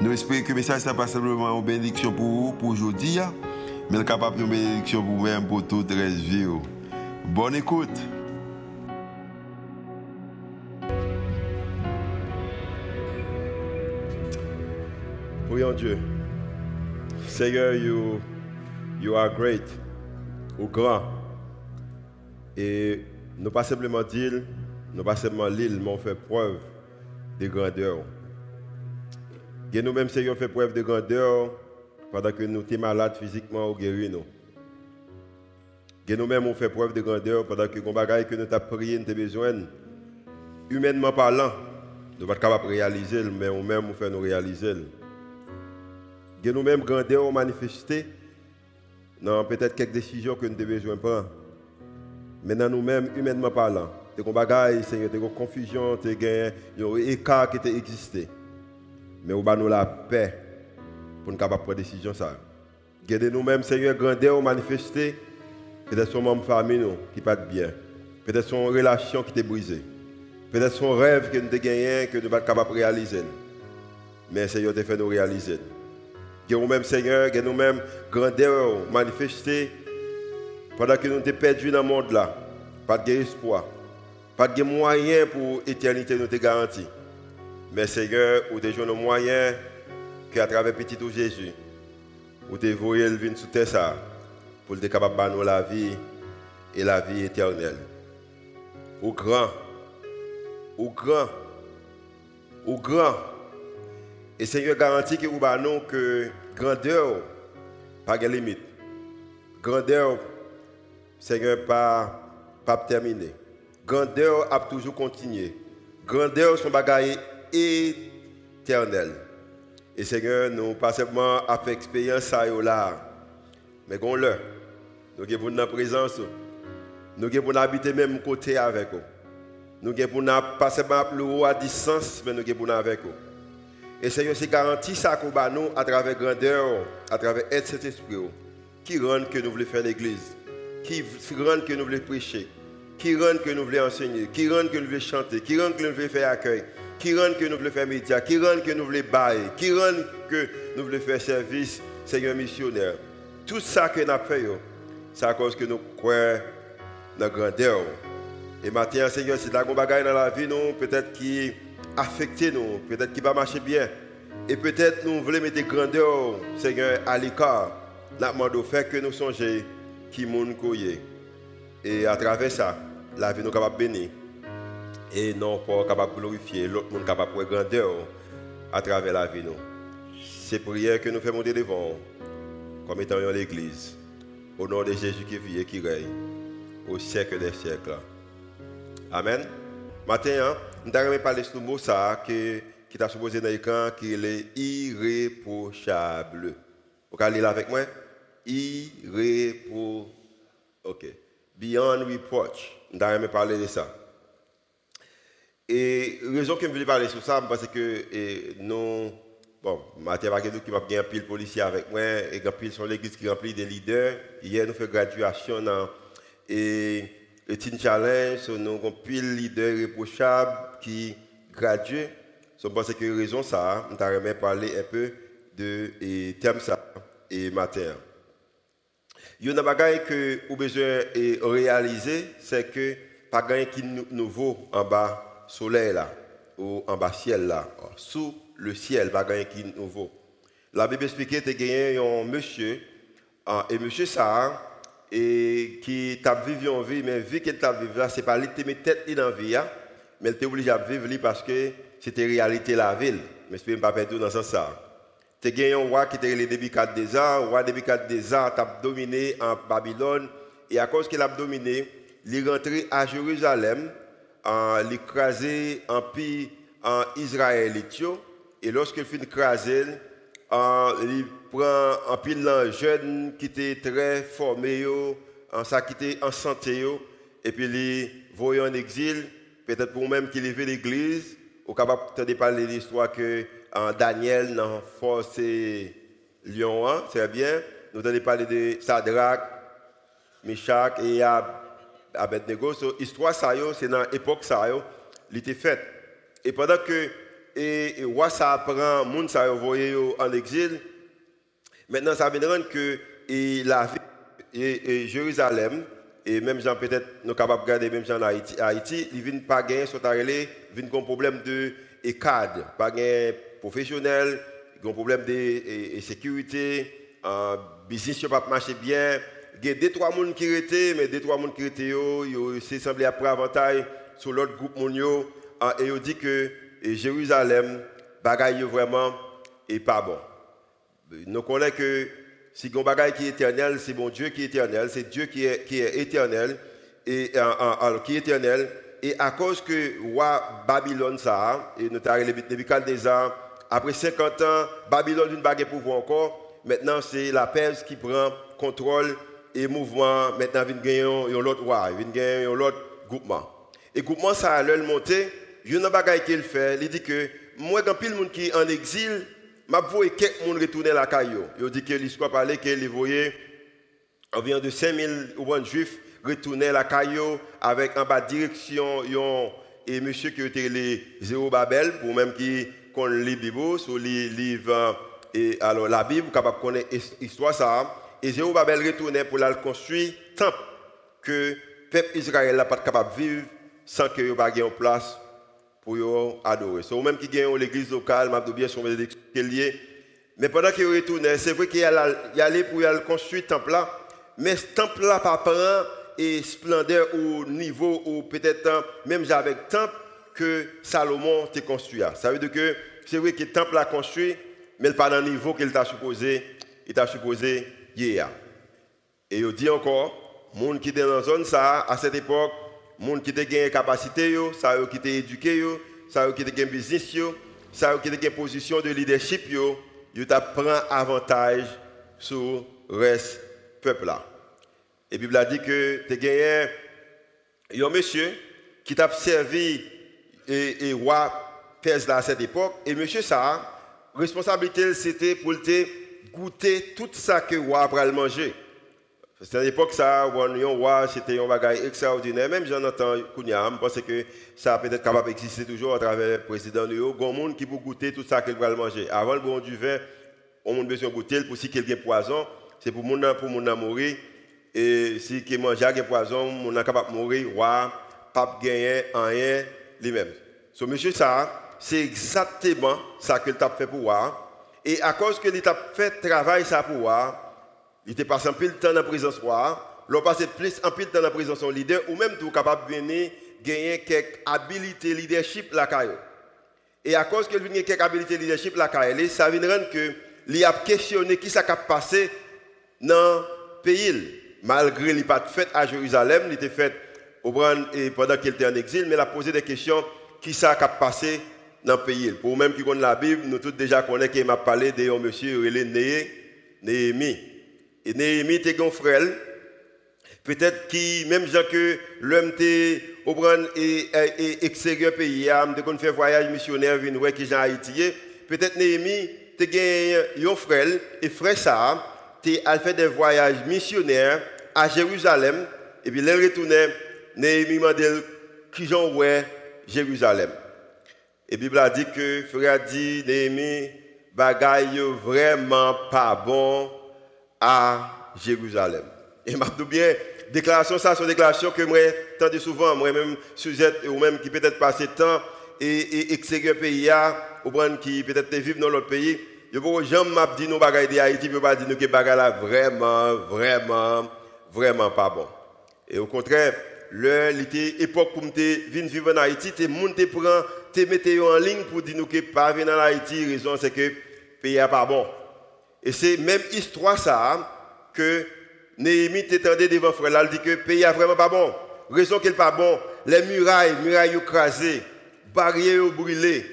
Nous espérons que le message n'est pas simplement une bénédiction pour vous, pour aujourd'hui, hein, mais capable de bénédiction pour vous-même, pour toute la vie. Bonne écoute. Prions Dieu. Seigneur, you, you are great, ou grand. Et nous pas simplement dire, nous pas simplement l'île, mais on fait preuve de grandeur. Nous-mêmes, Seigneur, fait preuve de grandeur pendant que nous sommes malades physiquement ou guéris nous. Et nous-mêmes, on fait preuve de grandeur pendant que que nous avons prié, nous avons besoin, humainement parlant, nous ne sommes pas capables de réaliser, mais nous-mêmes, nous faisons nous réaliser. Nous-mêmes, grandeur manifesté dans peut-être quelques décisions que nous avons besoin de prendre. Mais dans nous-mêmes, humainement parlant, des Seigneur, des confusions, des écarts qui existaient mais nous avons la paix pour nous prendre des décisions. Gardez nous-mêmes, Seigneur, grandeur manifester. Peut-être son membre famille qui pas bien. Peut-être son relation qui est brisée. Peut-être son rêve que nous avons gagné, que nous sommes pas capables de réaliser. Mais Seigneur, tu fait nous réaliser. Gardez nous-mêmes, Seigneur, gardez nous-mêmes grandeur manifester pendant que nous sommes perdus dans le monde là. Pas de espoir. Pas de moyen pour l'éternité nous te garantir. Mais Seigneur, où tu nos moyens qu'à travers petit tout Jésus, où tu voyé le sous terre ça, pour être capable de nous la vie et la vie éternelle. Au grand, au grand, au grand. Et Seigneur garantit que vous nous que grandeur, pas de limite. Grandeur, Seigneur, pas, pas terminé. Grandeur a toujours continué. Grandeur, son bagage éternel. Et Seigneur, nous pas seulement fait expérience là, mais qu'on le. Nous avons notre présence. Nous avons habiter même côté avec vous. Nous avons pas seulement plus à distance, mais nous avons avec vous. Et Seigneur, c'est garanti ça qu'on nous à travers grandeur, à travers cet esprit qui rend que nous voulons faire l'église, qui rend que nous voulons prêcher, qui rend que nous voulons enseigner, qui rend que nous voulons chanter, qui rend que nous voulons faire accueil, qui rend que nous voulons faire média, qui rend que nous voulons bailler, qui rend que nous voulons faire service, Seigneur missionnaire. Tout ça que nous avons fait, c'est à cause que nous croyons dans la grandeur. Et maintenant, Seigneur, c'est la bagaille dans la vie, nous, peut-être qui affecté nous, peut-être qui va marcher bien. Et peut-être nous voulons mettre grandeur, Seigneur, à l'écart. Nous demandons faire que nous songeons qui nous Et à travers ça, la vie nous capable de bénir et non pas capable de glorifier l'autre monde capable de grandeur à travers la vie. C'est prière que nous faisons devant comme étant l'église. Au nom de Jésus qui vit et qui règne au siècle des siècles. Amen. Maintenant, nous allons parler de ce mot ça qui t'a supposé dans l'écran qui est irréprochable. Vous allez lire avec moi? Irréprochable. OK. Beyond reproach. Nous allons parler de ça. Et la raison que je voulais parler sur ça, parce que nous, bon, Mathieu Baguedou qui m'a bien pile policier avec moi, et pile sur l'église qui remplit des leaders. Hier, nous faisons graduation dans et, Teen Challenge, nous avons pile leader irréprochable qui graduent. Je pense que raison ça, nous avons parler un peu de et thème ça et matin. Il y a une chose que vous besoin de réaliser, c'est que pas rien qui nouveau en bas soleil là, ou en bas ciel là, sous le ciel, pas gagner qui nouveau. La Bible explique que as un monsieur, ah, et monsieur ça, et qui t'a vécu en vie, mais vu qu'il t'a vécu là, ce n'est pas lui qui met tête dans la vie, hein, mais il était obligé de vivre parce que c'était réalité la ville. Mais je ne pas perdre dans ce sens. Tu as un roi qui était le 4 des ans, le roi 4 des ans, as dominé en Babylone, et à cause qu'il a dominé, il est rentré à Jérusalem, en l'écraser en pays en Israël et lorsqu'il finit écraser il prend un pile de jeunes qui étaient très formés, en ça qui était en santé, et puis il voyait en exil, peut-être pour même qu'il vu l'église, ou capable de parler de l'histoire que en Daniel, dans Force Lion, c'est bien. Nous allons parler de Sadrach, Meshach et Abednego. So, l'histoire, c'est dans l'époque, ça, il était fait. Et pendant que et, roi ça apprend, monde ça envoyé en exil, maintenant ça vient de rendre que et la et, et Jérusalem, et même gens peut-être nous capables de regarder même gens en Haïti, Haïti ils viennent pas gagner, sont arrivés, viennent un problème de cadre, pas gagner professionnel, ils un problème de sécurité, business ne pas marcher bien. Il y a deux trois personnes qui étaient, mais deux trois personnes qui étaient, ils s'est semblé après avantage sur l'autre groupe euh, et ils dit que Jérusalem, bagaille vraiment est pas bon. Nous connaissons que si un bagaille qui est éternel, c'est bon Dieu qui est éternel, c'est Dieu qui est, qui est éternel et qui est éternel et à cause que roi Babylone ça et avons Nebuchadnezzar après 50 ans Babylone une bague pouvoir encore maintenant c'est la Perse qui prend contrôle et mouvement maintenant vient gagner un autre roi vient gagner un autre groupement. Et groupement ça a l'heure monter il y a une bagaille qu'il fait il dit que moi quand pile monde qui en exil m'a voyé quelques monde retourner la caillou. Il dit que l'histoire parlait qu'il voyait environ de 5000 juifs retourner la caillou avec en bas direction yon, et monsieur qui était les Zéro Babel pour même qui connaît les Bibles sur les livres et alors la Bible capable connaître l'histoire ça et Zéro Babel retournait pour la construire temple que peuple Israël n'a pas capable de vivre sans que pas en place pour adorer. C'est même qui gagne l'église locale, m'a bien lié. Mais pendant qu'il retournait, c'est vrai qu'il allait pour construire le temple là, mais ce temple là pas prend splendeur au niveau où peut-être hein, même avec temple que Salomon t'a construit. Ça veut dire que c'est vrai que le temple a construit, mais pas dans le niveau qu'il t'a supposé, il t'a supposé Et il dit encore, monde qui était dans la zone ça à cette époque, monde qui était gagné capacité ça qui était éduqué ça qui était gagné business ça qui était gagné position de leadership yo, il prend avantage sur le reste peuple là. Et la Bible a dit que tu as un monsieur qui t'a servi et, roi Perse à cette époque. Et monsieur ça, responsabilité c'était pour te goûter tout ça que roi a manger. C'était à l'époque ça, un roi, c'était un bagage extraordinaire. Même j'en entends Kounia, parce que ça peut être capable d'exister toujours à travers le président de Il y a monde qui peut goûter tout ça qu'il va manger. Avant le bon du vin, on a besoin de goûter pour si quelqu'un poison, c'est pour mon pour mon mourir. Et si qui mange un poison, on est capable de mourir, roi, pas gagner rien lui-même. Ce monsieur ça, c'est exactement ça que t'a fait pour voir. Et à cause que a fait travail ça pour il était passé un peu de temps dans la présence roi, l'on passé plus un peu de temps dans la présence son leader, ou même tout capable de venir gagner quelques habilités leadership la caille. Et à cause qu'il vient quelques habilités leadership la caille, ça vient rendre que il a questionné qui ça a passé dans le pays malgré qu'il pas fait à Jérusalem, il était fait au et pendant qu'il était en exil, mais il a posé des questions qui ça a passé dans le pays. Pour même qui connaît la Bible, nous tous déjà connaissons qu'il m'a parlé de un monsieur Néhémie. Et Néhémie était un frère, peut-être qui, même gens que l'homme était au et, et extérieur pays, il a fait voyage missionnaire, venir voir qui Haïti. Peut-être Néhémie était un frère, et frère ça, a fait des voyages missionnaires à Jérusalem. Et puis, il retournait, Néhémie m'a dit, qui j'en ouais Jérusalem. Et la Bible a dit que, frère dit, Néhémie, bagaille vraiment pas bon à Jérusalem. Et m'a bien, déclaration, ça, c'est une déclaration que moi, tant souvent, moi-même, sujet, ou même qui peut-être passé temps, et, extérieur pays, ou qui peut-être vivent dans l'autre pays, je ne jamais dit nous bagaille de Haïti, je pas dire que bagaille là vraiment, vraiment, vraiment pas bon. Et au contraire, l'époque époque pour me venir vivre en Haïti, tu monté prend, te mettre en ligne pour dire que pas venir en Haïti, raison c'est que le pays n'est pas bon. Et c'est même histoire ça que Néhémie t'étendait devant frère là, il dit que le pays n'est vraiment pas bon. Raison qu'il n'est pas bon, les murailles, murailles écrasées, barrières brûlées,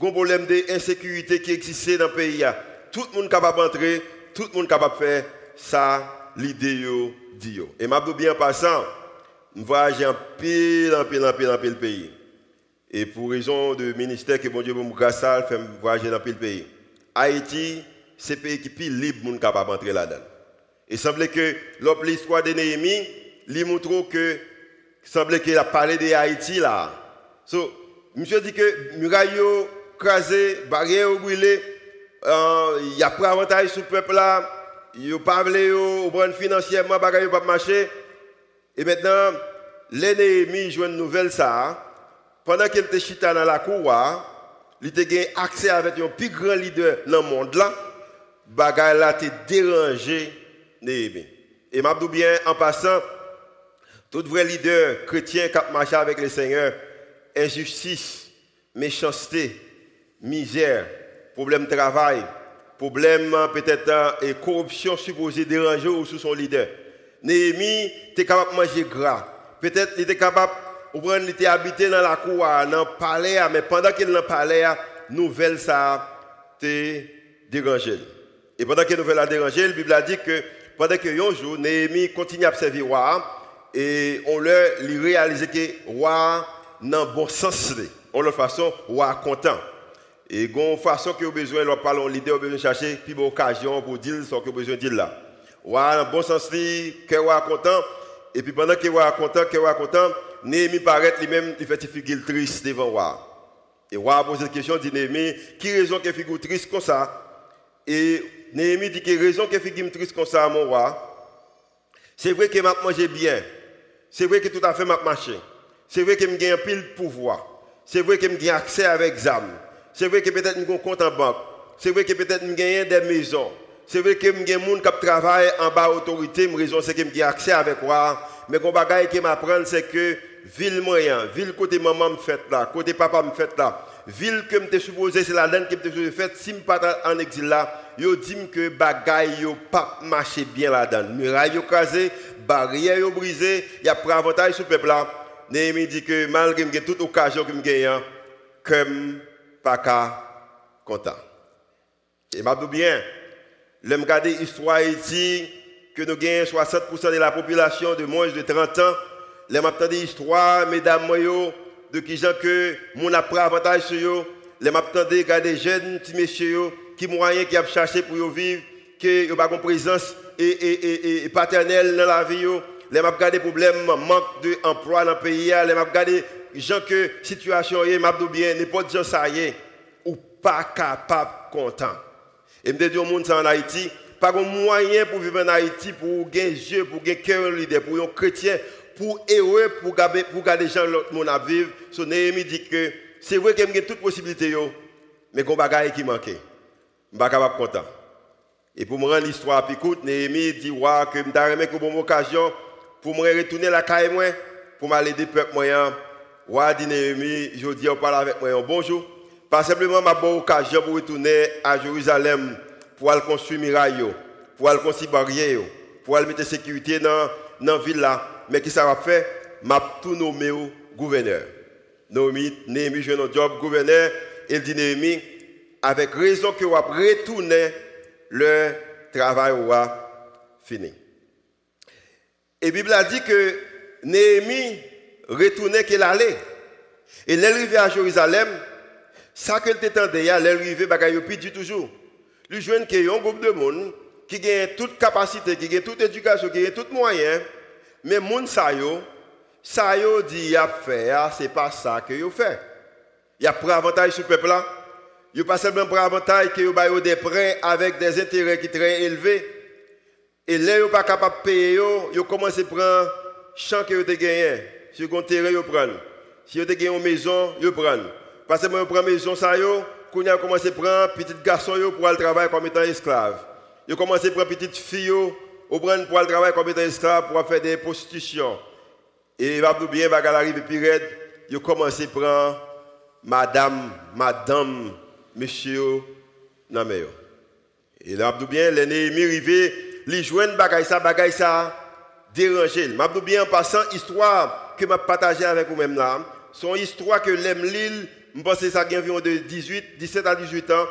un problème d'insécurité qui existait dans le pays. tout le monde capable d'entrer, tout le monde capable de faire ça, l'idée dit. Et m'a bien passant, je voyage en pile, en pile, en pile, en pile pays. Et pour raison de ministère que bon Dieu me grâce ça, fait voyager dans pile pays. Haïti, c'est le pays qui est plus libre pour capable d'entrer là-dedans. Il semble que l'histoire de Néhémie, lui montre que il semble qu'il a parlé de Haïti là. So, monsieur dit que muraille crasé, barrière brûlée, euh, il y a pas avantage sur le peuple là, il pas voulu au bon financièrement, bagaille pas marcher. Et maintenant, l'ennemi joue une nouvelle ça. Pendant qu'il était chita dans la cour, il était accès avec un plus grand leader dans le monde là, bagaille t'es dérangé Néhémie. Et m'a bien en passant, tout vrai leader chrétien qui a marché avec le Seigneur, injustice, méchanceté, misère, problème de travail, problème peut-être et corruption supposée déranger ou sous son leader. Néhémie était capable de manger gras. Peut-être il était capable, il était habité dans la cour, dans le palais, mais pendant qu'il est dans le palais, nouvelle ça t'est dérangé. Et pendant que nouvelle a dérangé, la Bible a dit que pendant que un jour, Néhémie continue à observer le roi, et on leur réalise que roi dans bon sens. On leur façon, roi content. Et une façon que vous besoin, leur parler, l'idée, vous besoin de chercher plus occasion pour dire ce que vous besoin de dire là. Roi dans bon sens, que roi content. Et puis pendant que roi content, que roi content, Néhémie paraît lui-même, il fait une figure triste devant le roi. Et le roi a posé la question, dit Néhémie, qui raison qu'il figure triste comme ça? Et Néhémie dit que raison que figure triste comme ça, mon roi, c'est vrai que m'a mangé bien. C'est vrai que tout à fait m'a marché. C'est vrai que j'ai un pile pouvoir. C'est vrai que j'ai accès avec ZAM. C'est vrai que peut-être un compte en banque. C'est vrai que peut-être j'ai des maisons. C'est vrai que des gens qui travaillent en bas autorité. Ma raison c'est que j'ai accès avec roi. Mais ce bagage qui m'apprend c'est que ville moyen, ville côté maman me fait là, côté papa me fait là, ville que me supposé c'est la laine que me supposé fait si me pas en exil là, yo dit que bagay yo pas marché bien là-dedans. Muraille yo casé, barrière yo brisé, y a pas avantage sur le peuple là. Néhémie dit que malgré que toute occasion que me gagne comme pas content. Et m'a bien, le regarder l'histoire Haïti que nous gagnons 60% de la population de moins de 30 ans, les m'a l'histoire mesdames yo de qui gens que mon après avantage sur yo, les m'a des jeunes petits messieurs qui moyen qui a cherché pour vivre, qui n'ont pas de présence et, et, et, paternelle dans la vie. Les m'a des problèmes, manque d'emploi dans le pays, les m'a regardé gens que situation est m'a bien n'importe gens ça y est ou pas capable content. Et me dit au monde en Haïti, pas de moyen pour vivre en Haïti pour gagner Dieu, pour gagner cœur leader, pour un chrétien, pour pour garder pour garder gens l'autre monde à vivre. So Néhémie dit que c'est vrai qu'il y a toutes possibilités mais qu'on bagaille qui manquait je ne suis pas content. Et pour me rendre l'histoire plus courte, Néhémie dit que je suis une bonne occasion pour me retourner la caille pour m'aller des peuples moyens. Ouais, dit Néhémie, je dis, on parle avec moi. Bonjour. Pas simplement ma bonne occasion pour retourner à Jérusalem pour aller construire muraille, pour aller construire barrière, pour aller mettre sécurité dans la ville. Mais qui ça va faire? M'a tout nommé gouverneur. Néhémie, je un job gouverneur. Il dit Néhémie, avec raison que vous retourner le travail va fini. Et la Bible a dit que Néhémie retournait qu'elle allait. Et l'arrivée à Jérusalem, ça qu'elle t'entendait, l'arrivée, bagaille puis dit toujours. Lui jeune qui un groupe de monde qui a toute capacité, qui a toute éducation, qui a tout moyen, mais monde ça yo, ça yo a faire, c'est pas ça que yo fait. Y a pris avantage sur le peuple là. Ils pas seulement pour avantage que vous des prêts avec des intérêts qui très élevés. Et là, ils pas capable de payer, ils commencent à prendre champ que vous avez gagné. Si avez terrain, ils prennent. Si vous avez gagné une maison, prennent. Parce que vous prenez une maison, ça, vous avez commencé à prendre petit garçon pour aller travailler comme étant esclave. Ils commencé à prendre petite fille pour aller travailler comme étant esclave pour faire des prostitutions. Et il va bien, il va arriver plus raide. Ils commencé à prendre madame, madame, monsieur Nameyo. Et là, bien, l'ennemi arrivé, les joindre bagay ça, bagay ça, déranger. M'abdou bien en passant, histoire que m'a partagé avec vous-même là, son histoire que l'aime l'île, je pense que ça a environ de 18, 17 à 18 ans,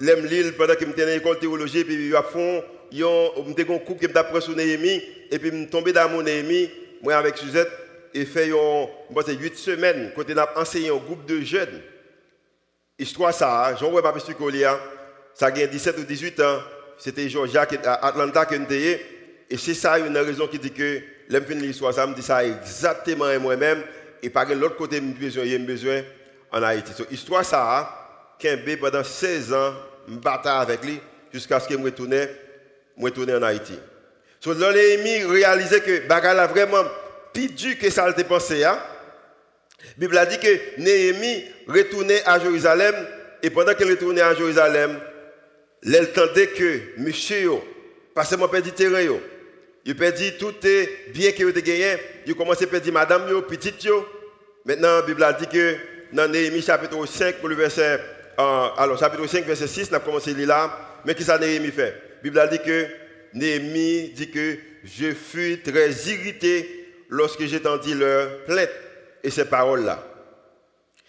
l'aime l'île pendant que j'étais dans l'école de théologie, puis à fond, j'étais un coup que j'apprends sur Néhémie, et puis je tombé dans mon Néhémie, moi avec Suzette, et fait 8 semaines, quand on a enseigné un groupe de jeunes. Histoire ça, hein, j'en vois pas plus ça a 17 ou 18 ans, c'était Georgia, à Atlanta que j'étais, et c'est ça une raison qui dit que l'aime l'histoire, ça me dit ça exactement moi-même, et par l'autre côté, j'ai besoin en Haïti. So, histoire ça, Kembe pendant 16 ans, je avec lui jusqu'à ce que je retourne, retourne en Haïti. So, là, Néhémie réalisé que Bagal a vraiment plus que ça a pensé. Hein? La Bible a dit que Néhémie retournait à Jérusalem et pendant qu'il retournait à Jérusalem, il entendait que monsieur, parce que mon père terrain, il perdit tout est bien qu'il a gagné, il commencé à perdre madame, yo, petite. Maintenant, la Bible a dit que dans Néhémie chapitre 5, pour le verset alors, chapitre 5, verset 6, on a commencé là. Mais qu'est-ce que Néhémie fait? Bible a dit que Néhémie dit que je fus très irrité lorsque entendu leur plainte et ces paroles-là.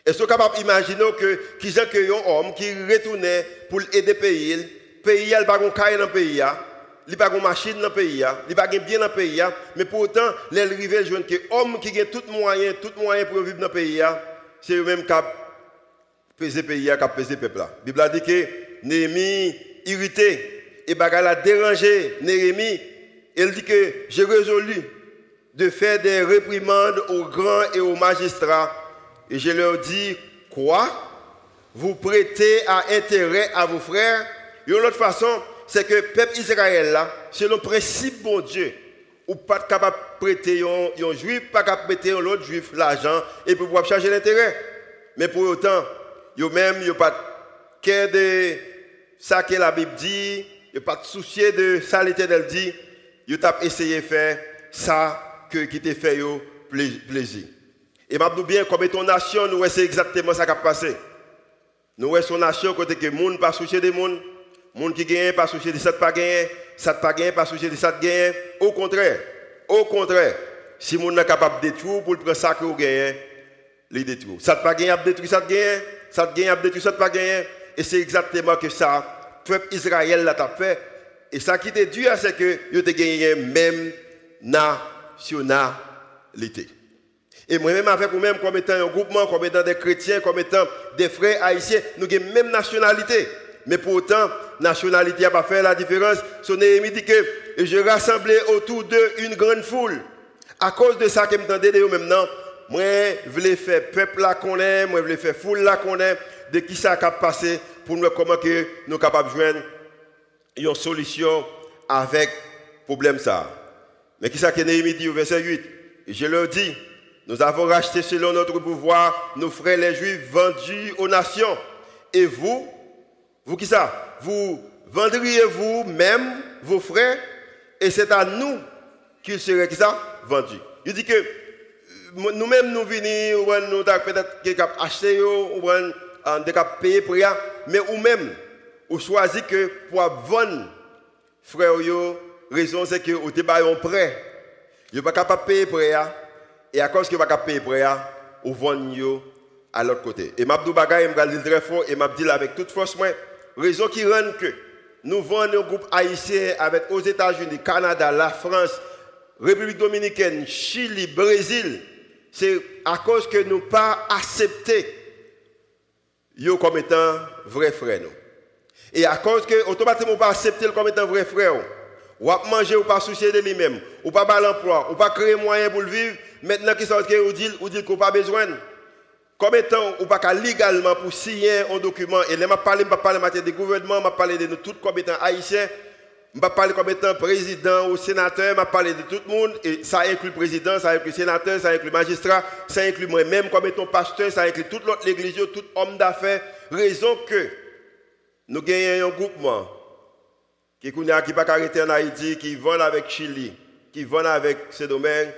Est-ce que capable d'imaginer que qui est un homme qui retournait pour aider le pays, le pays n'a pas de dans le pays, il n'a pas de machine dans le pays, il n'a pas de bien dans le pays, mais pourtant, les rivaux jeunes que homme qui a tout moyen, tout moyen pour vivre dans le pays, c'est eux-mêmes qui peser pays, qui a peser peuple. La Bible a dit que Néhémie, irrité, et bagal a dérangé Néhémie. Il dit que j'ai résolu de faire des réprimandes aux grands et aux magistrats. Et je leur dis, quoi? Vous prêtez à intérêt à vos frères? Et une autre façon, c'est que le peuple Israël, là, c'est le principe bon Dieu, ou pas capable de prêter un juif, pas capable de prêter un autre juif l'argent et pour pouvoir changer l'intérêt. Mais pour autant, yo même yo pas de ça que la Bible dit, yo pas de soucier de ça l'Éternel dit, yo t'a essayé de faire ça que qui te fait yo plaisir. Et m'a bien comme ton nation nous c'est exactement ça qui a passé. Nous sommes son nation côté que monde pas soucier des monde, monde qui gagne pas soucier de ça pas gagner, ça pas gagner pas soucier de ça gagner, au contraire. Au contraire, si monde n'est capable de détruire pour prendre ça que vous gagnez, les détruire. Ça pas gagner détruire ça gagne, ça te gagne, tout ça pas gagné. Et c'est exactement que ça, le peuple Israël l'a fait. Et ça qui était dur, c'est que vous avez gagné même nationalité. Et moi-même, avec vous-même, comme étant un groupement, comme étant des chrétiens, comme étant des frères haïtiens, nous avons même nationalité. Mais pourtant, nationalité n'a pas fait la différence. Son Néhémie dit que je rassemblais autour d'eux une grande foule. À cause de ça que je me de maintenant, moi, je voulais faire peuple là qu'on est, moi, je voulais faire foule là qu'on est, de qui ça a passé? Pour nous comment que nous capables de joindre une solution avec le problème ça. Mais qui ça que Néhémie dit au verset 8 Je leur dis, nous avons racheté selon notre pouvoir nos frères les juifs vendus aux nations. Et vous, vous qui ça? Vous vendriez-vous même vos frères? Et c'est à nous qu'ils seraient qui ça? Vendus. Il dit que nous-mêmes, nous venons, nous avons peut-être acheté, nous rien, mais nous-mêmes, nous choisissons que pour vendre, frère, raison c'est que vous avez un prêt. Vous pas capable de payer et à cause que vous pas capable de payer rien, vous à l'autre côté. Et je vais dire très fort, et je vais avec toute force, moi, raison qui rend que nous vendons un groupe haïtien avec aux États-Unis, Canada, la France, République dominicaine, Chili, Brésil, c'est à cause que nous pas accepté yo comme étant vrai frère Et à cause que automatiquement pas accepté comme étant vrai frère. Ou pas manger ou pas soucier de lui-même, ou pas avoir l'emploi, ou pas créer moyen pour le vivre, maintenant qu'il sort que dit ou dit qu'on pas besoin. Comme étant ou pas légalement pour signer un document. Et là m'a parlé pas parler matière de gouvernement, m'a parlé de nous tous comme étant haïtiens je ne parler comme étant président ou sénateur, je parler de tout le monde. Et ça inclut le président, ça inclut le sénateur, ça inclut le magistrat, ça inclut moi-même comme étant pasteur, ça inclut toute l'autre l'église, tout homme d'affaires. Raison que nous gagnons un groupement qui n'a pas arrêté en Haïti, qui vend avec Chili, qui vend avec ces domaines.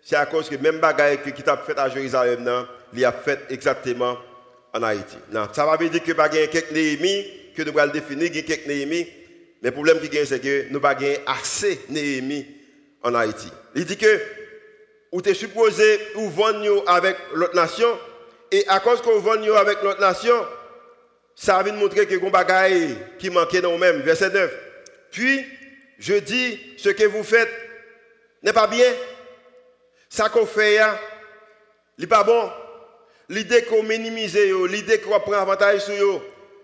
C'est à cause que même bagaille qui t'a fait à Jérusalem, il a fait exactement en Haïti. Non, ça veut dire que quelques Néhémies, que nous allons définir quelques Néhémies. Mais le problème qui gagne, c'est que nous n'avons pas assez Néhémie en Haïti. Il dit que vous êtes supposé ou vendre avec l'autre nation, et à cause qu'on vend avec l'autre nation, ça vient montrer que un bagaille qui manquait dans nous-mêmes. Verset 9. Puis, je dis, ce que vous faites n'est pas bien. Ça qu'on fait, n'est pas bon. L'idée qu'on minimise, l'idée qu'on prend avantage sur eux,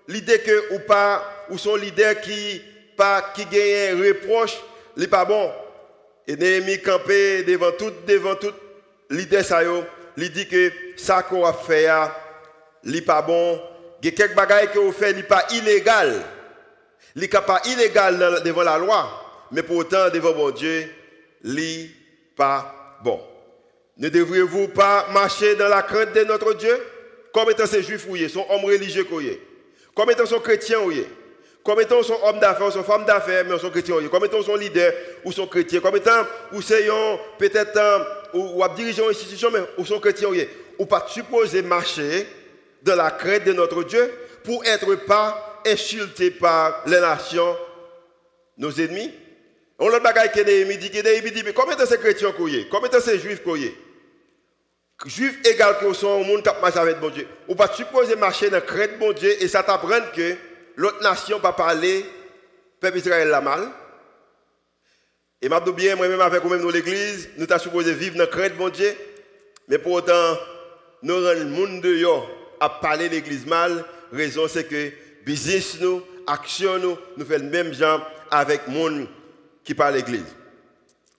l'idée que ou pas, ou son leader qui pas qui gagne reproche, n'est pas bon. Et Néhémie campé devant tout, devant tout l'idée ça il dit que ça qu'on a fait, n'est pas bon. Il y a quelques bagailles que vous faites, n'est pas illégal. n'est pas illégal devant la loi, mais pourtant devant mon Dieu, n'est pas bon. Ne devriez-vous pas marcher dans la crainte de notre Dieu? Comme étant ces juifs ou sont hommes religieux Comme étant ces chrétiens ou Comme étant son homme d'affaires, son femme d'affaires, mais sont chrétiens Comme étant son leader ou son chrétien. Comme étant ou c'est peut-être ou, ou dirigeant une institution, mais ou sont chrétiens ou pas supposé marcher dans la crainte de notre Dieu pour être pas insulté par les nations, nos ennemis. On a bagaille que Néhémie dit, Néhémie dit, mais combien de ces chrétiens qu'on Combien de ces juifs qu'on Juifs égal que sont au monde qui marche avec bon Dieu. Ou pas supposer marcher dans la crainte de bon Dieu et ça t'apprend que l'autre nation va parler, peuple Israël la mal. Et m'a bien, moi-même avec vous-même dans l'église, nous sommes supposé vivre dans la crainte bon Dieu. Mais pour autant, nous rendons le monde de à parler l'église mal. Raison c'est que business nous, action nous, nous faisons le même genre avec le monde qui parle l'église.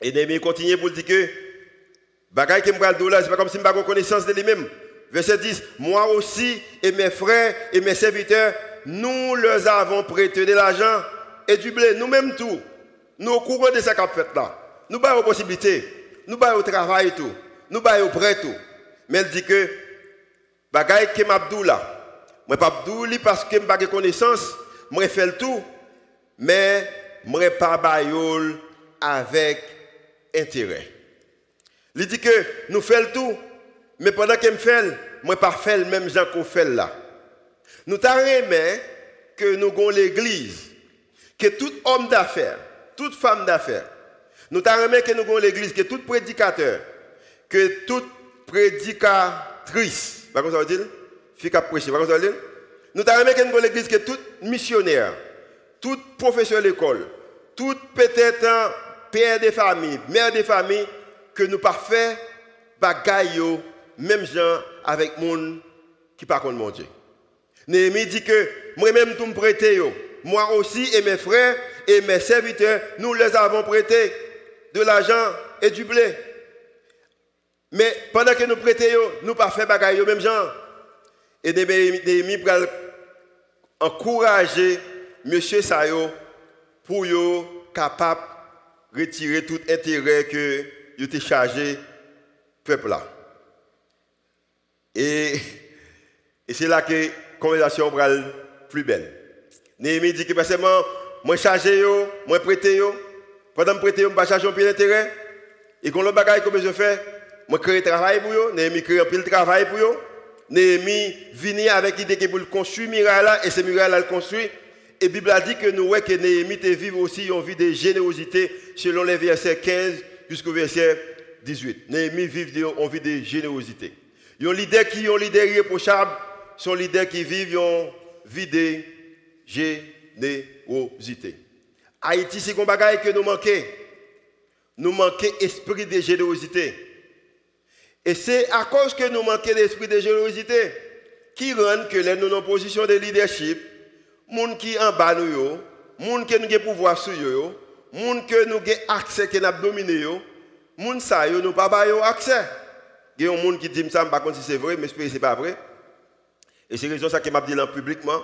Et Néhémie continue pour dire que Bagaille qui me là, c'est pas comme si je n'avais pas connaissance de lui-même. Verset 10, moi aussi et mes frères et mes serviteurs, nous leur avons prêté de l'argent et du blé, nous-mêmes tout. Nous au courant de ce qu'on fait là. Nous avons possibilités, nous avons travail tout, nous avons prêt tout. Mais elle dit que, bagaille qui m'a là, moi pas parce que je n'ai pas connaissance, je fais le tout, mais je ne pas avec intérêt. Il dit que nous faisons tout, mais pendant qu'il me fait, moi pas fait le même genre qu'on là. Nous t'arrêtons que nous avons l'église, que tout homme d'affaires, toute femme d'affaires, nous t'arrêtons que nous avons l'église, que tout prédicateur, que toute prédicatrice, pas comme ça veut dire, fille qui pas ça dire. Nous t'arrêtons que nous avons l'église, que tout missionnaire, tout professeur d'école, tout peut-être père de famille, mère de famille, que nous parfaits bagaille même gens avec monde qui par contre mon Dieu. Néhémie dit que moi-même tout me prêter moi aussi et mes frères et mes serviteurs, nous les avons prêté de l'argent et du blé. Mais pendant que nous prêtons, nous pas fait bagaille même gens. Et Néhémie pour encourager monsieur Sayo pour être capable de retirer tout intérêt que il était chargé peuple là. Et c'est là que conversation sera plus belle. Néhémie dit que personnellement, moi chargé moi prêté pendant que je prêté je pas chargé un peu d'intérêt. Et quand le bagage que je fais, moi crée travail pour yo, Néhémie crée un de travail pour yo. Néhémie vient avec l'idée que pour construire là et ce là le construit. Et la Bible a dit que nous voyons que Néhémie vivre aussi une vie de générosité selon les versets 15 jusqu'au verset 18. Néhémie vit en vie de générosité. Il y a un leader qui est un leader irréprochable, son leader qui vit en vie de générosité. Haïti, c'est un bagage que nous manquons. Nous manquons esprit de générosité. Et c'est à cause que nous manquons d'esprit de générosité qui rend que les nous en position de leadership, gens qui en bas nous, gens qui nous pouvoir sur eux, gens que nous avons accès, qui nous dominé, gens ça nous pas accès. Il y a des gens qui disent ça, je ne sais pas si c'est vrai, mais ce n'est pas vrai. Et c'est raison ça que m'a dit là publiquement.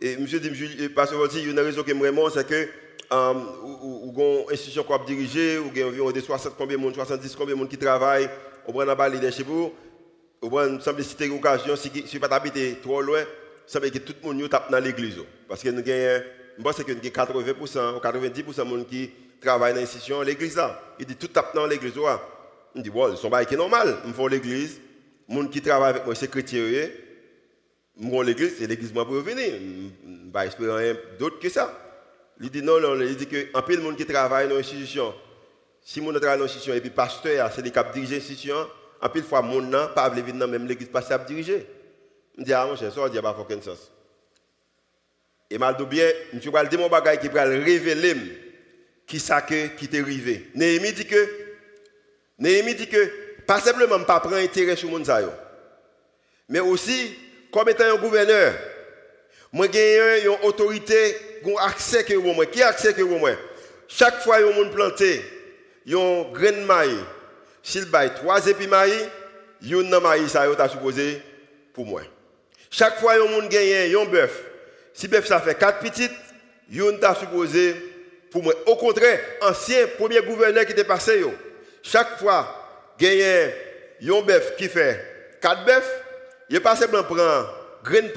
Et monsieur dit, parce que il y a une raison qui vraiment, c'est que euh, ou, une institution qu'on a dirigée, ou environ 60 combien de monde, 70 combien de monde qui travaillent, au prend la leadership, au prend semble citer une occasion, si ne pas habité trop loin, dire que tout le monde tape dans l'église. Parce que nous avons je pense que 80% ou 90% de gens qui travaillent dans l'institution, l'église là. Il dit tout tape dans l'église. Il dit, bon, c'est pas normal. Je fais l'église. Les gens qui travaillent avec moi, c'est chrétien. Vais l'église, c'est l'église pour venir. Pas espérer rien d'autre que ça. Il dit non, non, il dit que un peu de monde qui travaille dans l'institution, si mon travaille dans l'institution et puis pasteur, c'est les qui dirigent l'institution, un peu de fois, mon nom, pas venir dans même l'église pasteur à diriger. Je dis, ah mon cher, ça, dit, pas aucun sens. Et mal bien, je vais dire mon bagage qui va révéler qui ça que qui t'est arrivé. Néhémie dit que Néhémie dit que pas simplement pas prendre intérêt sur mon mais aussi comme étant un gouverneur, moi j'ai une autorité, un accès que moi, qui accès que moi? Chaque fois que monde planté, un grain de maïs, s'il baille trois épis maïs, yon nan maïs ça est supposé pour moi. Chaque fois que monde gagne un bœuf, si bœuf ça fait quatre petites, yon t'a supposé pour moi. Au contraire, ancien premier gouverneur qui était passé, chaque fois, gagne un bœuf qui fait quatre bœufs, il pas seulement prendre grain de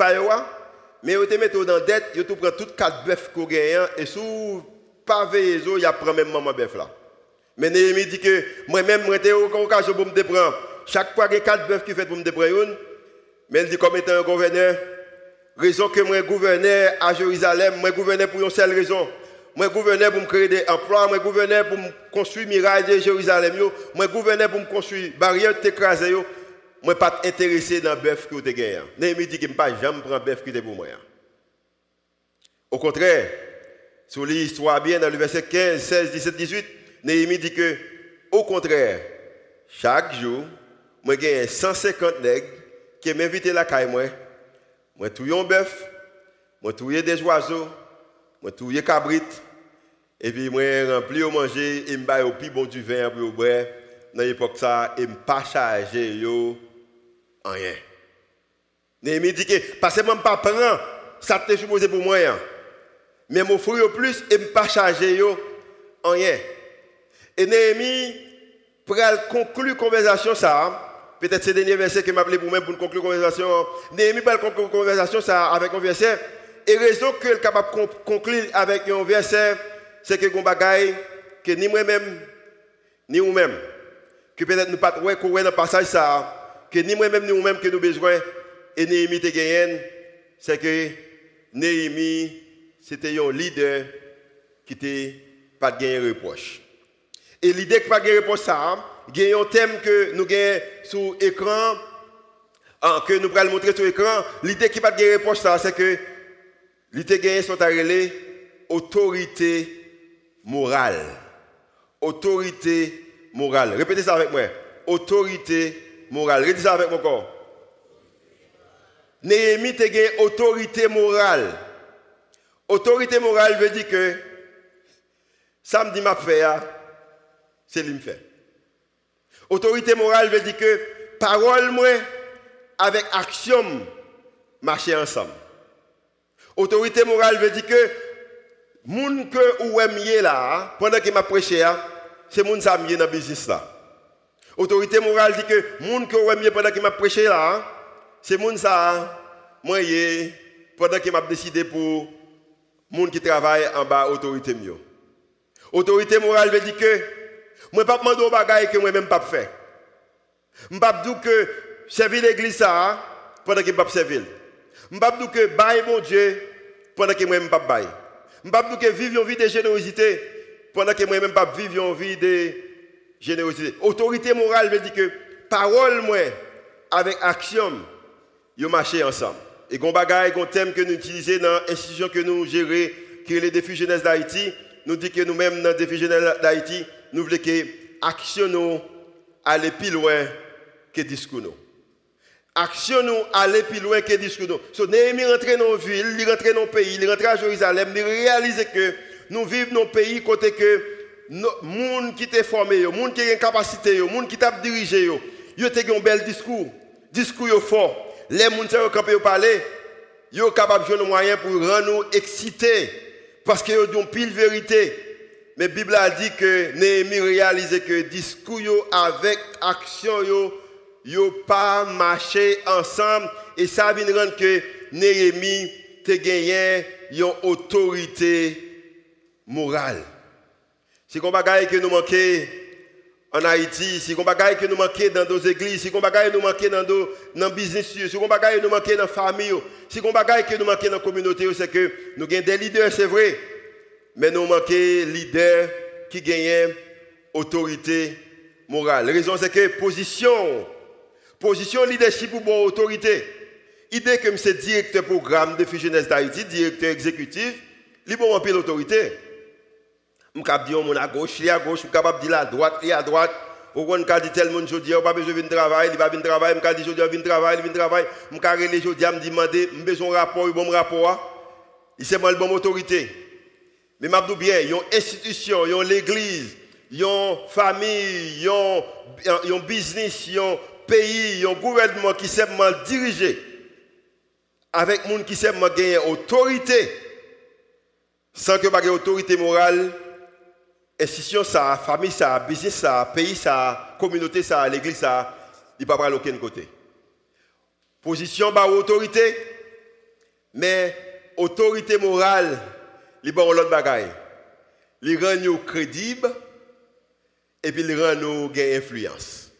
mais il te met dans dette, il te prend toutes quatre bœufs qu'on gagne et sous pavé, il prend même maman bœuf là. Mais Néhémie dit que moi-même, je suis au occasion pour me prendre. Chaque fois, il y a quatre bœufs qui pour me prendre Mais il dit comme étant un gouverneur, raison que moi gouverneur à Jérusalem, moi gouverneur pour une seule raison. Moi gouverneur pour me créer des emplois, moi gouverneur pour me construire miraille de Jérusalem, moi gouverneur pour me construire barrière t'écraser yo. Moi pas intéressé dans le bœuf que vous avez. Néhémie dit qu'il ne pas jamais prendre bœuf qui est pour moi. Au contraire, sur l'histoire bien dans le verset 15, 16, 17, 18, Néhémie dit que, au contraire, chaque jour, moi j'ai 150 nègres qui m'invitent la caille moi. Moi un bœuf, moi touye des oiseaux, moi touye cabrit et puis moi rempli au manger et me au plus du vin pour boire. Dans l'époque ça, et me pas charger yo rien. Néhémie dit que parce que même pas prendre ça t'est supposé pour moi. Hein. Mais mon frère plus et me pas charger rien. Et Néhémie, pour conclure la conversation, ça, peut-être c'est le dernier verset qui m'a appelé pour moi pour conclure la conversation. Néhémie, pour conclure la conversation ça, avec un verset. Et raison que est capable de conclure avec un verset, c'est que bagaille que ni moi-même, ni vous-même, que peut-être nous pas trouver dans le passage ça, que ni moi-même, ni vous-même que nous besoin, et Néhémie te gagne, c'est que Néhémie, c'était un leader qui n'était pas de reproche. Et l'idée que pas de réponse ça, il y a un thème que nous avons sur l'écran, ah, que nous allons montrer sur l'écran. L'idée qui pas de réponse ça, c'est que l'idée gagné sont autorité morale. Autorité morale. Répétez ça avec moi. Autorité morale. Répétez ça avec moi encore. Néhémie a gagné autorité morale. Autorité morale veut dire que samedi m'a fait c'est lui fait. Autorité morale veut dire que parole moi avec action marcher ensemble. Autorité morale veut dire que moun que ou là pendant qu'il m'a prêché c'est moun ça dans business là. Autorité morale dit que moun que ou aimiez pendant qu'il m'a prêché là c'est moun ça moi pendant qu'il m'a décidé pour moun qui travaille en bas autorité mieux. Autorité morale veut dire que je ne pas demander aux bagailles que moi-même pas faire. Je ne pas dire que servir l'église ça pendant que je pas servir. Je pas dire que bailler mon Dieu pendant que moi-même pas bailler. Je ne pas que vivre une vie de générosité pendant que moi-même pas vivre une vie de générosité. Autorité morale veut dire que parole moi avec action, ils marchent ensemble. Et qu'on bagaille, thème que nous utilisons dans l'institution que nous gérons, qui est le défi jeunesse d'Haïti, nous dit que nous-mêmes dans le défi jeunesse d'Haïti, nous voulons que action aller plus loin que discours nous. Action nous aller plus loin que discours nous. So Néhémie rentre dans la ville, il rentre dans le pays, il rentre à Jérusalem, il réalise que nous vivons dans un pays côté que gens qui sont formés, les gens qui ont une capacité, les gens qui ont dirigé, ils ont un bel discours. Discours fort. Les gens qui de parler, ils sont capables de moyen pour nous excités. Parce qu'ils ont pile vérité. Mais la Bible a dit que Néhémie réalisait que discours avec action yo yo pas marché ensemble et ça vient rendre que Néhémie te gagné une autorité morale. C'est comme bagaille que nous manquons en Haïti, c'est comme bagaille que nous manquons dans nos églises, c'est comme bagaille nous manquons dans nos business, c'est comme bagaille nous manquons dans la famille, c'est comme bagaille que nous dans la communauté, c'est que nous avons des leaders, c'est vrai mais nous manquons leader qui gagne autorité morale. La raison c'est que position, position leadership ou bonne autorité. idée que c'est directeur programme de Jeunesse d'Haïti, directeur exécutif, il bon remplir l'autorité. Je suis de dire à gauche, à gauche, je suis capable de dire à droite, à droite. Ou quand on dit tel monde aujourd'hui, pas besoin de travail, il va venir travailler, je dis aujourd'hui, il travailler, il vient travailler. Je vais aujourd'hui, me demander, je besoin un rapport, bon rapport. Il c'est moi le bon autorité. Mais je dis bien, il y a une institution, il l'église, il une famille, il un business, un pays, il un gouvernement qui sait mal diriger. Avec monde qui sait gagner autorité. Sans que pas autorité morale, institution ça, famille ça, business ça, pays ça, communauté ça, l'église ça, il ne pas aller aucun côté. Position par autorité, mais autorité morale, il bon l'autre bagaille. Il rend nous crédibles et puis il rend nous gain influence.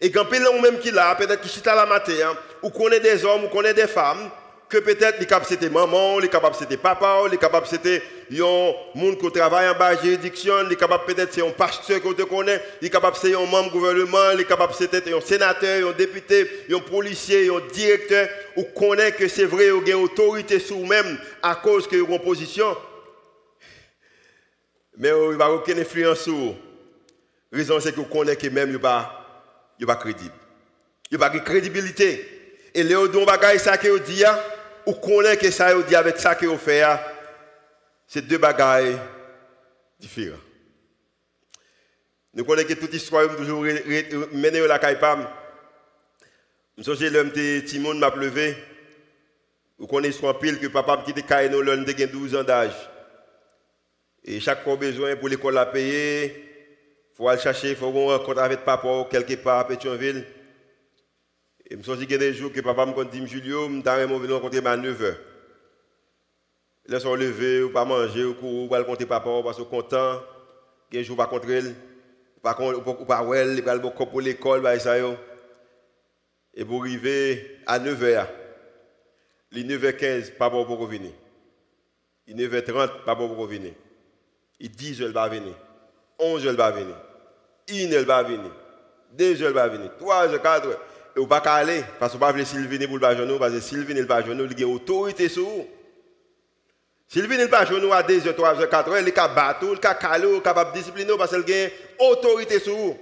Et quand on même qui là, peut-être qui à la matin, ou connaît des hommes, ou connaît des femmes, que peut-être les capables c'était maman, les capables c'était papa, les capables c'était un monde qui travaille en bas juridiction, les capables peut-être c'est un pasteur que tu connais, les capables c'est un membre gouvernement, les capables c'était un sénateur, un député, un policier, un directeur, ou connaît que c'est vrai, ou a autorité sur vous-même à cause que en position. Mais il n'y a aucune influence sur vous. La raison c'est que vous connaissez que même il pas, crédible. Pas de crédibilité. Et les autres bagages ça que vous dit, ou connaît que ça dit avec ça que vous faites, c'est deux bagailles différents. Nous connaissons que toute histoire toujours menée à la caïpam. Je me souviens l'homme Timon m'a pleuvé. Vous connaissez en pile que papa me quitté Kaino l'homme de 12 ans d'âge. Et chaque fois besoin pour l'école à payer, il faut aller chercher, il faut rencontrer avec papa quelque part à Pétionville. Et je me souviens des jours que papa me dit, Julio, je suis venu à 9h. Là, sont levé, ou pas manger, ou courir, ou pas compter papa, parce que content. Il y a un jour, pas contre elle. Pas ou pas well, il va le pour l'école, bah, ça. Et pour arriver à 9h, les 9h15, papa pour revenir. Il est 9h30, papa pour revenir. Il 10h, il va venir. 11h, il va venir. 1h, il va venir. 2h, il va venir. 3h, 4h. Et vous pas aller, parce que vous ne pouvez pas venir pour le parce que s'il vient le bajonou, il a autorité sur vous. S'il vient le bajonou à 2h, 3h, 4h, il est capable de battre, il est capable parce qu'il a autorité sur vous.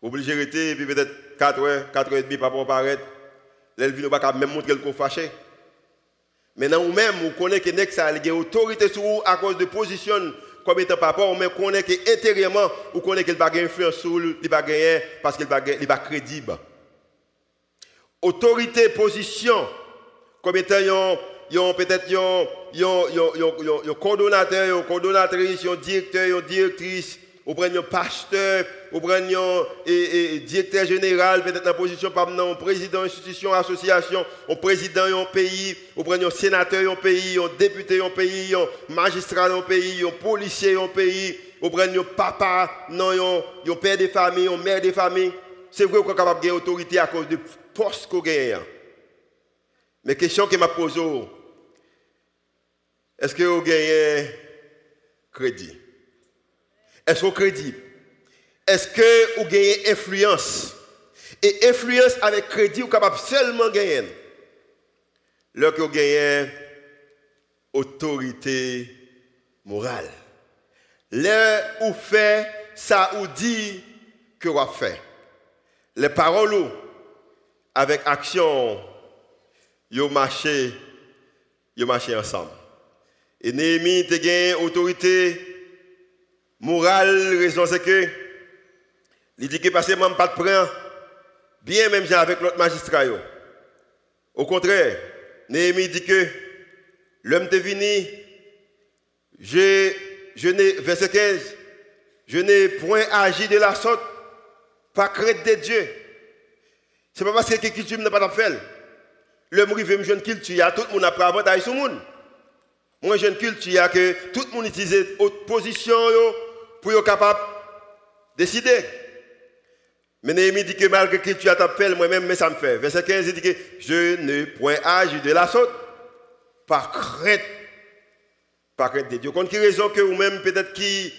Obligé de rester, puis peut-être 4h, 4h30, pas pour apparaître. Là, il vient pas même montrer le fâché. Maintenant, vous-même, vous connaissez que a autorité sur vous à cause de position comme étant papa, mais connaît que intérieurement, ou connaît qu'il n'a pas influence sur lui, il pas parce qu'il n'est pas crédible. Autorité, position, comme étant peut-être un coordonnateur, un coordonnatrice, un directeur, une directrice, ou prenez un pasteur, ou prenez un directeur général, peut-être en position par un président d'institution, association, un président d'un pays, ou prenez un sénateur d'un pays, un député d'un pays, un magistrat d'un pays, un policier d'un pays, ou prenez un papa, non, un père de famille, un mère de famille. C'est vrai qu'on est capable de autorité à cause du poste qu'on gagne. Mais la question que je me pose, est-ce que vous gagnez crédit? Est-ce que crédible? Est-ce que vous gagnez influence? Et influence avec crédit, vous capable seulement gagner. Lorsque vous gagnez autorité morale. Là où fait ça ou dit que vous fait. Les paroles avec action, vous marchez, vous ensemble. Et Néhémie a gagné autorité Morale, raison c'est que, il dit que que je pas de prendre, bien même avec l'autre magistrat. Au contraire, Néhémie dit que l'homme venu, je, je n'ai, verset 15, je n'ai point agi de la sorte, pas crainte de Dieu. Ce n'est pas parce que culture n'a pas faire. L'homme arrive, me jeune culture, tout le monde a pris avantage sur le monde. Moi, jeune culture, que tout le monde utilise haute position, pour être capable de décider. Mais Néhémie dit que malgré que tu as fait, moi-même, mais ça me fait. Verset 15, il dit que je ne point agi de la sorte par crainte. Par crainte de Dieu. Contre qui raison que vous-même, peut-être qui,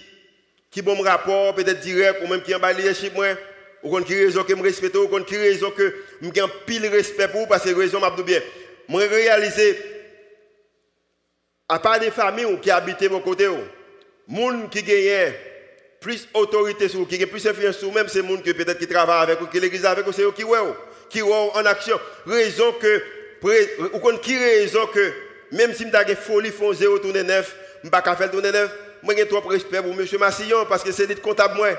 qui bon rapport, peut-être direct, ou même qui en chez moi, ou qui raison que me respecte, ou qui raison que gagne pile respect pour vous parce que raison m'a bien. Moi réaliser à part des familles qui habitent mon côté, gens qui gagnent plus autorité sur vous, qui ont plus influence sur vous, même c'est gens qui peut-être qui travaillent avec vous, qui l'église avec vous, c'est eux qui voient, qui en action. Raison que, ou qui raison que, même si je suis folie, font 0 tourner 9, je ne pas faire tourner 9, moi j'ai trop respect pour M. Massillon parce que c'est le comptable moi.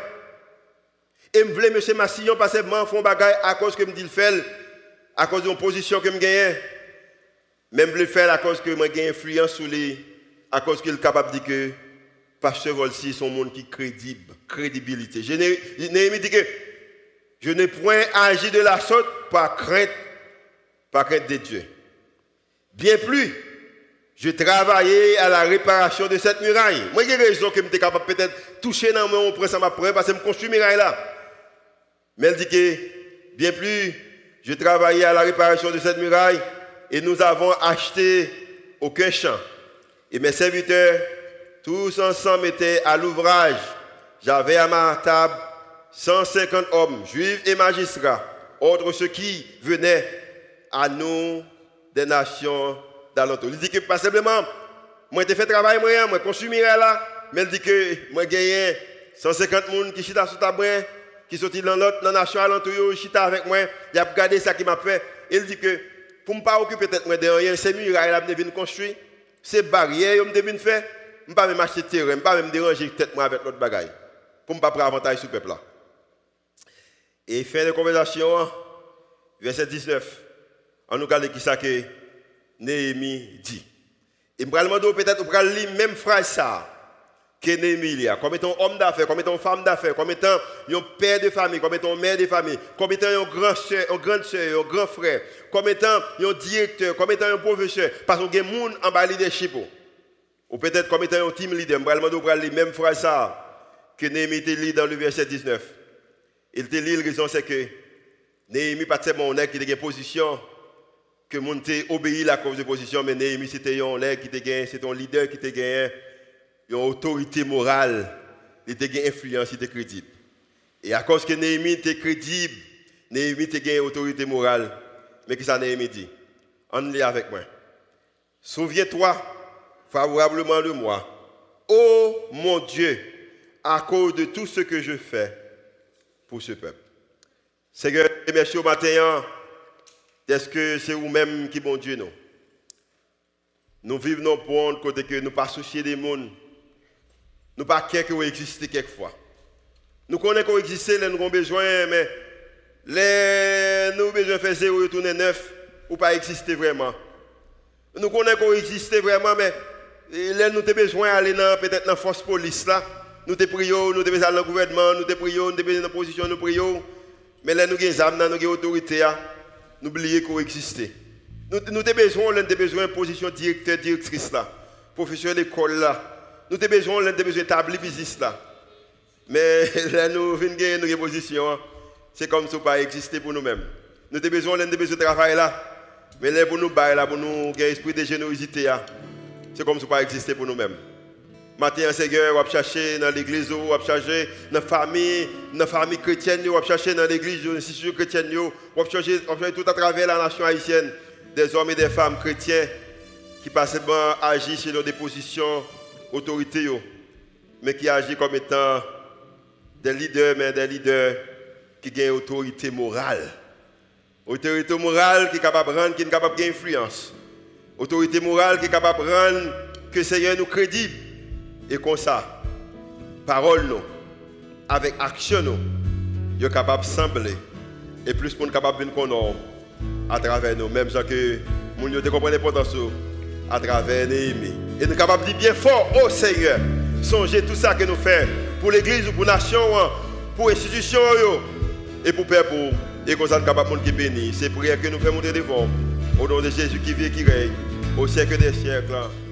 Et je voulais M. Massillon parce que je fais bagaille à cause que je dis le faire, à cause de la position que je gagne. Même le faire à cause que je gagne influence sur lui, à cause qu'il est capable de dire que Pasteur Volsi sont monde qui crédible, crédibilité. Je n'ai dit que je n'ai point agi de la sorte par crainte, par crainte de Dieu. Bien plus, je travaillais à la réparation de cette muraille. Moi, j'ai raison que je suis capable peut-être toucher dans mon prince à ma preuve parce que je construis muraille là. Mais elle dit que, bien plus, je travaillais à la réparation de cette muraille et nous avons acheté aucun champ. Et mes serviteurs, tous ensemble étaient à l'ouvrage. J'avais à ma table 150 hommes, juifs et magistrats, autres ceux qui venaient à nous des nations d'alentour. Il dit que pas simplement, moi j'ai fait travail, moi, moi consumé là, mais il dit que moi j'ai 150 personnes qui sont sur ta brin, qui sont dans l'autre dans la nation alentour, qui sont avec moi, il a regardé ça qui m'a fait. Il dit que pour ne pas occuper peut-être moi de rien, c'est murailles là, je construire, c'est barrières, je devine faire, ne pas même acheter terrain, je ne pas même déranger tête moi avec l'autre bagaille, pour ne pas prendre avantage sur le peuple là. Et fin de conversation, verset 19, on nous regarde qui ça que Néhémie dit. Et je vais peut-être, vous lire même phrase ça que Néhémie a, comme étant homme d'affaires, comme étant femme d'affaires, comme étant un père de famille, comme étant mère de famille, comme étant un grand soeur, un grand soeur, un grand frère, comme étant un directeur, comme étant un professeur, parce qu'il y a des gens en bas leadership. Ou peut-être comme étant un team leader. Je vais demander lire même phrase ça que Néhémie lit dans le verset 19. Il te lit, la raison c'est que Néhémie pas tellement honnête, qui a une position que mon obéi la cause de position, mais Néhémie c'était un était c'est un leader qui était gagné, une autorité morale, il était gagné influence, il était crédible. Et à cause que Néhémie était crédible, Néhémie était gagné autorité morale. Mais qu'est-ce que Néhémie dit? On lit avec moi. Souviens-toi favorablement de moi. Oh mon Dieu, à cause de tout ce que je fais pour ce peuple. Seigneur, merci au matin. Est-ce que c'est vous-même qui bon Dieu? Nous vivons pour un côté que nous ne pas soucier des mondes. Nous pas qu'à que exister quelquefois. Nous connaissons qu'on existe, nous avons besoin, mais les, nous avons besoin de faire zéro retourner neuf ou pas exister vraiment. Nous connaissons qu'on existe vraiment, mais là, nous avons besoin d'aller dans la force police là. Nous te prions, nous devons aller dans le gouvernement, nous te prions, nous devons dans position, nous prions. Mais là, nous avons des âmes, nous avons des autorités n'oubliez qu'on existe. Nous, avons besoin, l'un des besoins de position directeur, directrice là, professeur d'école là. Nous avons besoin, l'un des besoins d'établir business là. Mais là, nous venons gagner nos positions. Hein. C'est comme si ça pas exister pour nous-mêmes. Nous avons besoin, l'un des besoins de travail là. Mais là, pour nous, là, pour nous gagner esprit de générosité, hein. C'est comme si pas exister pour nous-mêmes. Matin, Seigneur, on va chercher dans l'église, on va chercher dans la famille, dans la famille chrétienne, on va chercher dans l'église, dans l'institution chrétienne, on va chercher, tout à travers la nation haïtienne, des hommes et des femmes chrétiens qui passablement agissent sur des positions autorité, mais qui agissent comme étant des leaders, mais des leaders qui ont une autorité morale. Autorité morale qui est capable de rendre, qui est capable d'influence. Autorité morale qui est capable de rendre que Seigneur nous crédible. Et comme ça, parole nous, avec action nous, nous sommes capables de sembler. Et plus pour nous capables de nous à travers nous, même que nous comprenons l'importance à travers Néhémie. Et nous sommes capables de dire bien fort, oh Seigneur, songez tout ça que nous faisons pour l'église ou pour la nation, pour l'institution et pour Père pour. Et comme ça, nous sommes capables de bénir. C'est prière que nous faisons monter devant. Au nom de Jésus qui vit et qui règne, au siècle des siècles.